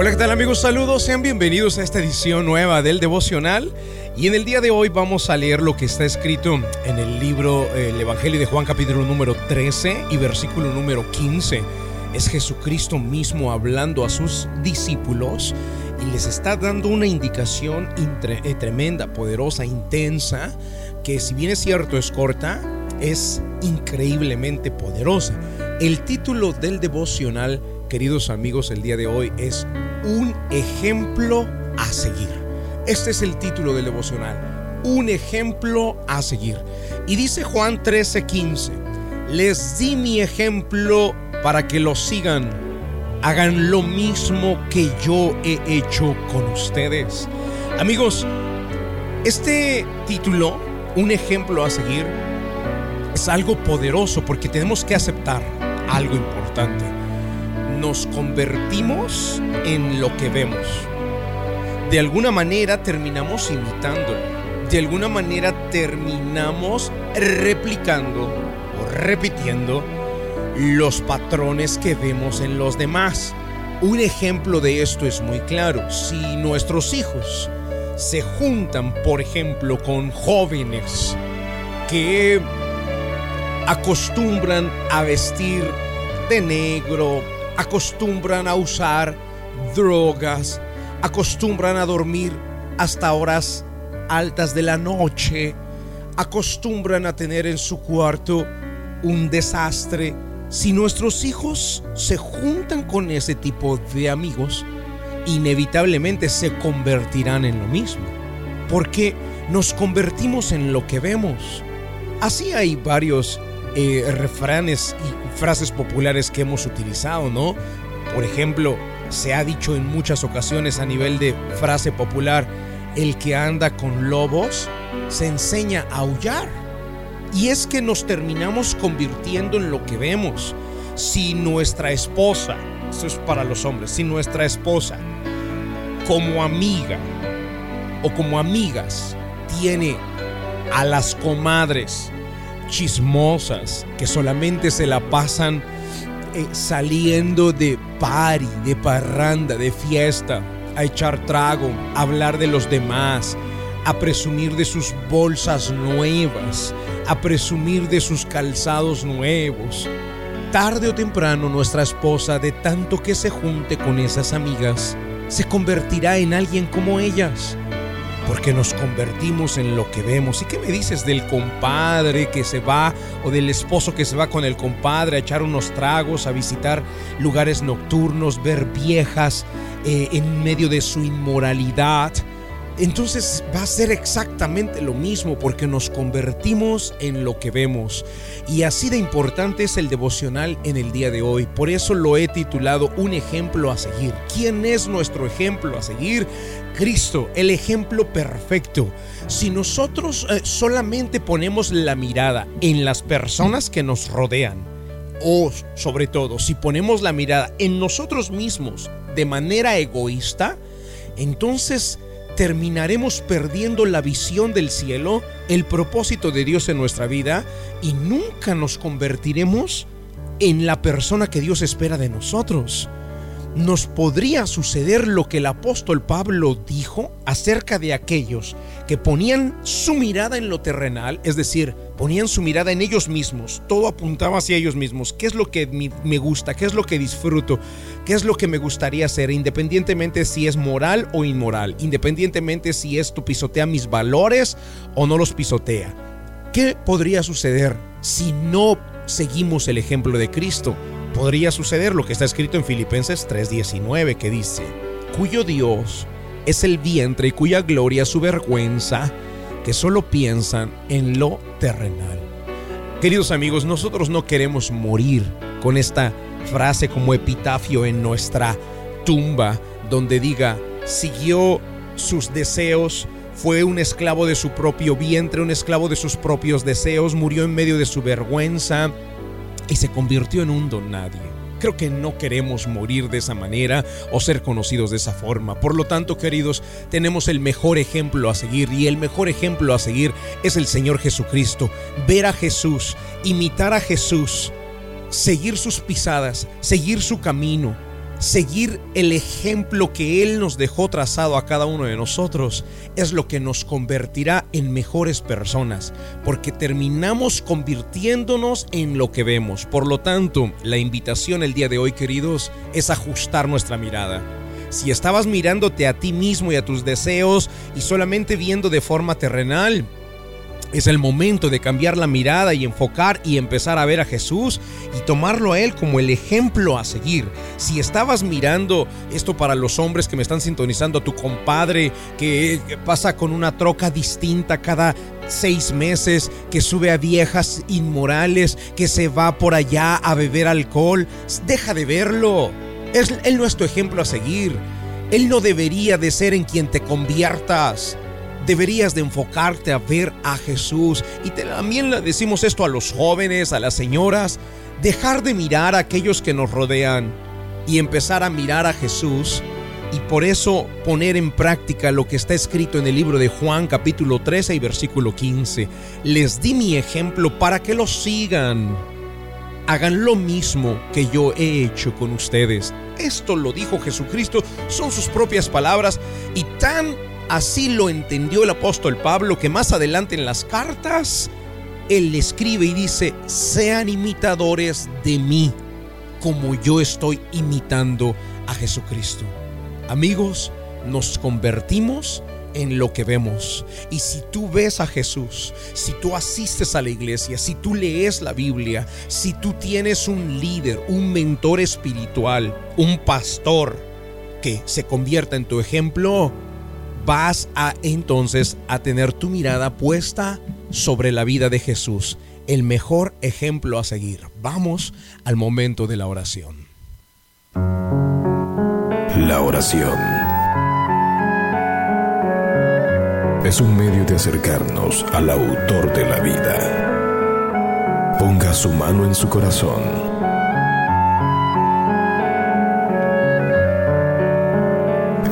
Hola, ¿qué tal amigos? Saludos, sean bienvenidos a esta edición nueva del devocional. Y en el día de hoy vamos a leer lo que está escrito en el libro El Evangelio de Juan capítulo número 13 y versículo número 15. Es Jesucristo mismo hablando a sus discípulos y les está dando una indicación eh, tremenda, poderosa, intensa, que si bien es cierto es corta, es increíblemente poderosa. El título del devocional, queridos amigos, el día de hoy es un ejemplo a seguir. Este es el título del devocional, un ejemplo a seguir. Y dice Juan 13:15, les di mi ejemplo para que lo sigan, hagan lo mismo que yo he hecho con ustedes. Amigos, este título, un ejemplo a seguir, es algo poderoso porque tenemos que aceptar algo importante nos convertimos en lo que vemos. De alguna manera terminamos imitándolo. De alguna manera terminamos replicando o repitiendo los patrones que vemos en los demás. Un ejemplo de esto es muy claro. Si nuestros hijos se juntan, por ejemplo, con jóvenes que acostumbran a vestir de negro, acostumbran a usar drogas, acostumbran a dormir hasta horas altas de la noche, acostumbran a tener en su cuarto un desastre. Si nuestros hijos se juntan con ese tipo de amigos, inevitablemente se convertirán en lo mismo, porque nos convertimos en lo que vemos. Así hay varios eh, refranes y frases populares que hemos utilizado, ¿no? Por ejemplo, se ha dicho en muchas ocasiones a nivel de frase popular, el que anda con lobos se enseña a aullar. Y es que nos terminamos convirtiendo en lo que vemos. Si nuestra esposa, eso es para los hombres, si nuestra esposa como amiga o como amigas tiene a las comadres chismosas que solamente se la pasan eh, saliendo de party, de parranda, de fiesta, a echar trago, a hablar de los demás, a presumir de sus bolsas nuevas, a presumir de sus calzados nuevos. Tarde o temprano nuestra esposa, de tanto que se junte con esas amigas, se convertirá en alguien como ellas porque nos convertimos en lo que vemos. ¿Y qué me dices del compadre que se va o del esposo que se va con el compadre a echar unos tragos, a visitar lugares nocturnos, ver viejas eh, en medio de su inmoralidad? Entonces va a ser exactamente lo mismo porque nos convertimos en lo que vemos. Y así de importante es el devocional en el día de hoy. Por eso lo he titulado Un ejemplo a seguir. ¿Quién es nuestro ejemplo a seguir? Cristo, el ejemplo perfecto. Si nosotros eh, solamente ponemos la mirada en las personas que nos rodean, o sobre todo si ponemos la mirada en nosotros mismos de manera egoísta, entonces terminaremos perdiendo la visión del cielo, el propósito de Dios en nuestra vida y nunca nos convertiremos en la persona que Dios espera de nosotros. Nos podría suceder lo que el apóstol Pablo dijo acerca de aquellos que ponían su mirada en lo terrenal, es decir, ponían su mirada en ellos mismos, todo apuntaba hacia ellos mismos, qué es lo que me gusta, qué es lo que disfruto, qué es lo que me gustaría hacer, independientemente si es moral o inmoral, independientemente si esto pisotea mis valores o no los pisotea. ¿Qué podría suceder si no seguimos el ejemplo de Cristo? podría suceder lo que está escrito en Filipenses 3:19 que dice, cuyo Dios es el vientre y cuya gloria su vergüenza, que solo piensan en lo terrenal. Queridos amigos, nosotros no queremos morir con esta frase como epitafio en nuestra tumba, donde diga, siguió sus deseos, fue un esclavo de su propio vientre, un esclavo de sus propios deseos, murió en medio de su vergüenza, y se convirtió en un don nadie. Creo que no queremos morir de esa manera o ser conocidos de esa forma. Por lo tanto, queridos, tenemos el mejor ejemplo a seguir y el mejor ejemplo a seguir es el Señor Jesucristo. Ver a Jesús, imitar a Jesús, seguir sus pisadas, seguir su camino Seguir el ejemplo que Él nos dejó trazado a cada uno de nosotros es lo que nos convertirá en mejores personas, porque terminamos convirtiéndonos en lo que vemos. Por lo tanto, la invitación el día de hoy, queridos, es ajustar nuestra mirada. Si estabas mirándote a ti mismo y a tus deseos y solamente viendo de forma terrenal, es el momento de cambiar la mirada y enfocar y empezar a ver a Jesús y tomarlo a Él como el ejemplo a seguir. Si estabas mirando esto para los hombres que me están sintonizando, a tu compadre que pasa con una troca distinta cada seis meses, que sube a viejas inmorales, que se va por allá a beber alcohol, deja de verlo. él no es tu ejemplo a seguir. Él no debería de ser en quien te conviertas deberías de enfocarte a ver a Jesús. Y también le decimos esto a los jóvenes, a las señoras, dejar de mirar a aquellos que nos rodean y empezar a mirar a Jesús. Y por eso poner en práctica lo que está escrito en el libro de Juan capítulo 13 y versículo 15. Les di mi ejemplo para que lo sigan. Hagan lo mismo que yo he hecho con ustedes. Esto lo dijo Jesucristo, son sus propias palabras y tan Así lo entendió el apóstol Pablo, que más adelante en las cartas, él escribe y dice, sean imitadores de mí, como yo estoy imitando a Jesucristo. Amigos, nos convertimos en lo que vemos. Y si tú ves a Jesús, si tú asistes a la iglesia, si tú lees la Biblia, si tú tienes un líder, un mentor espiritual, un pastor que se convierta en tu ejemplo, vas a entonces a tener tu mirada puesta sobre la vida de Jesús, el mejor ejemplo a seguir. Vamos al momento de la oración. La oración es un medio de acercarnos al autor de la vida. Ponga su mano en su corazón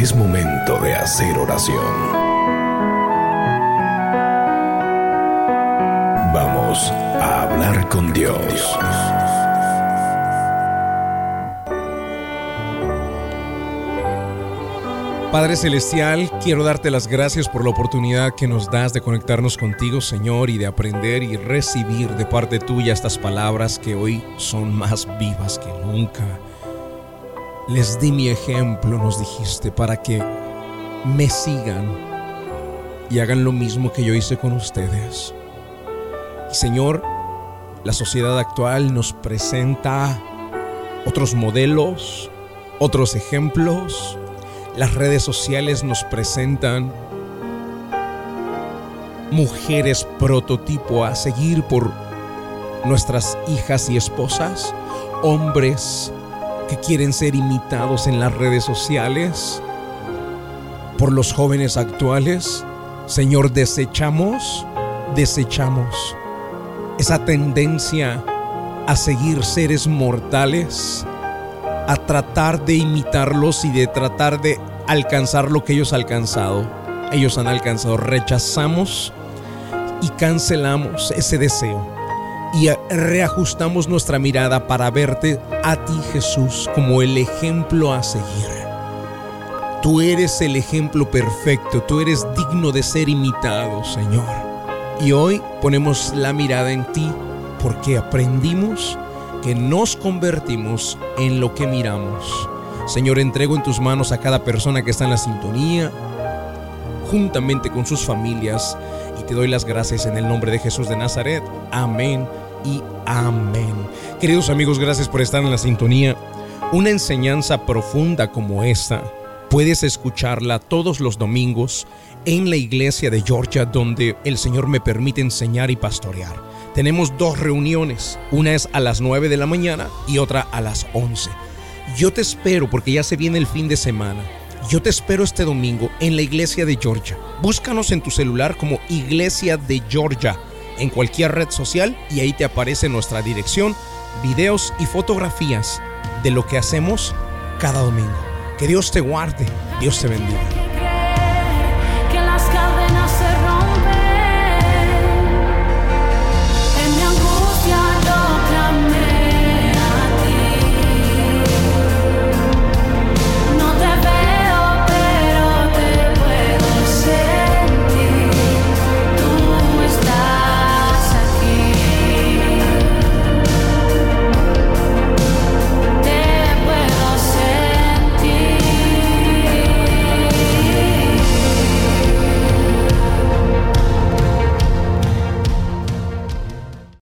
Es momento de hacer oración. Vamos a hablar con Dios. Padre Celestial, quiero darte las gracias por la oportunidad que nos das de conectarnos contigo, Señor, y de aprender y recibir de parte tuya estas palabras que hoy son más vivas que nunca. Les di mi ejemplo, nos dijiste, para que me sigan y hagan lo mismo que yo hice con ustedes. Señor, la sociedad actual nos presenta otros modelos, otros ejemplos. Las redes sociales nos presentan mujeres prototipo a seguir por nuestras hijas y esposas, hombres que quieren ser imitados en las redes sociales por los jóvenes actuales. Señor, desechamos, desechamos esa tendencia a seguir seres mortales, a tratar de imitarlos y de tratar de alcanzar lo que ellos han alcanzado. Ellos han alcanzado. Rechazamos y cancelamos ese deseo y reajustamos nuestra mirada para verte a ti Jesús como el ejemplo a seguir. Tú eres el ejemplo perfecto, tú eres digno de ser imitado, Señor. Y hoy ponemos la mirada en ti porque aprendimos que nos convertimos en lo que miramos. Señor, entrego en tus manos a cada persona que está en la sintonía, juntamente con sus familias, te doy las gracias en el nombre de Jesús de Nazaret. Amén y amén. Queridos amigos, gracias por estar en la sintonía. Una enseñanza profunda como esta puedes escucharla todos los domingos en la iglesia de Georgia donde el Señor me permite enseñar y pastorear. Tenemos dos reuniones, una es a las 9 de la mañana y otra a las 11. Yo te espero porque ya se viene el fin de semana. Yo te espero este domingo en la iglesia de Georgia. Búscanos en tu celular como Iglesia de Georgia en cualquier red social y ahí te aparece nuestra dirección, videos y fotografías de lo que hacemos cada domingo. Que Dios te guarde, Dios te bendiga.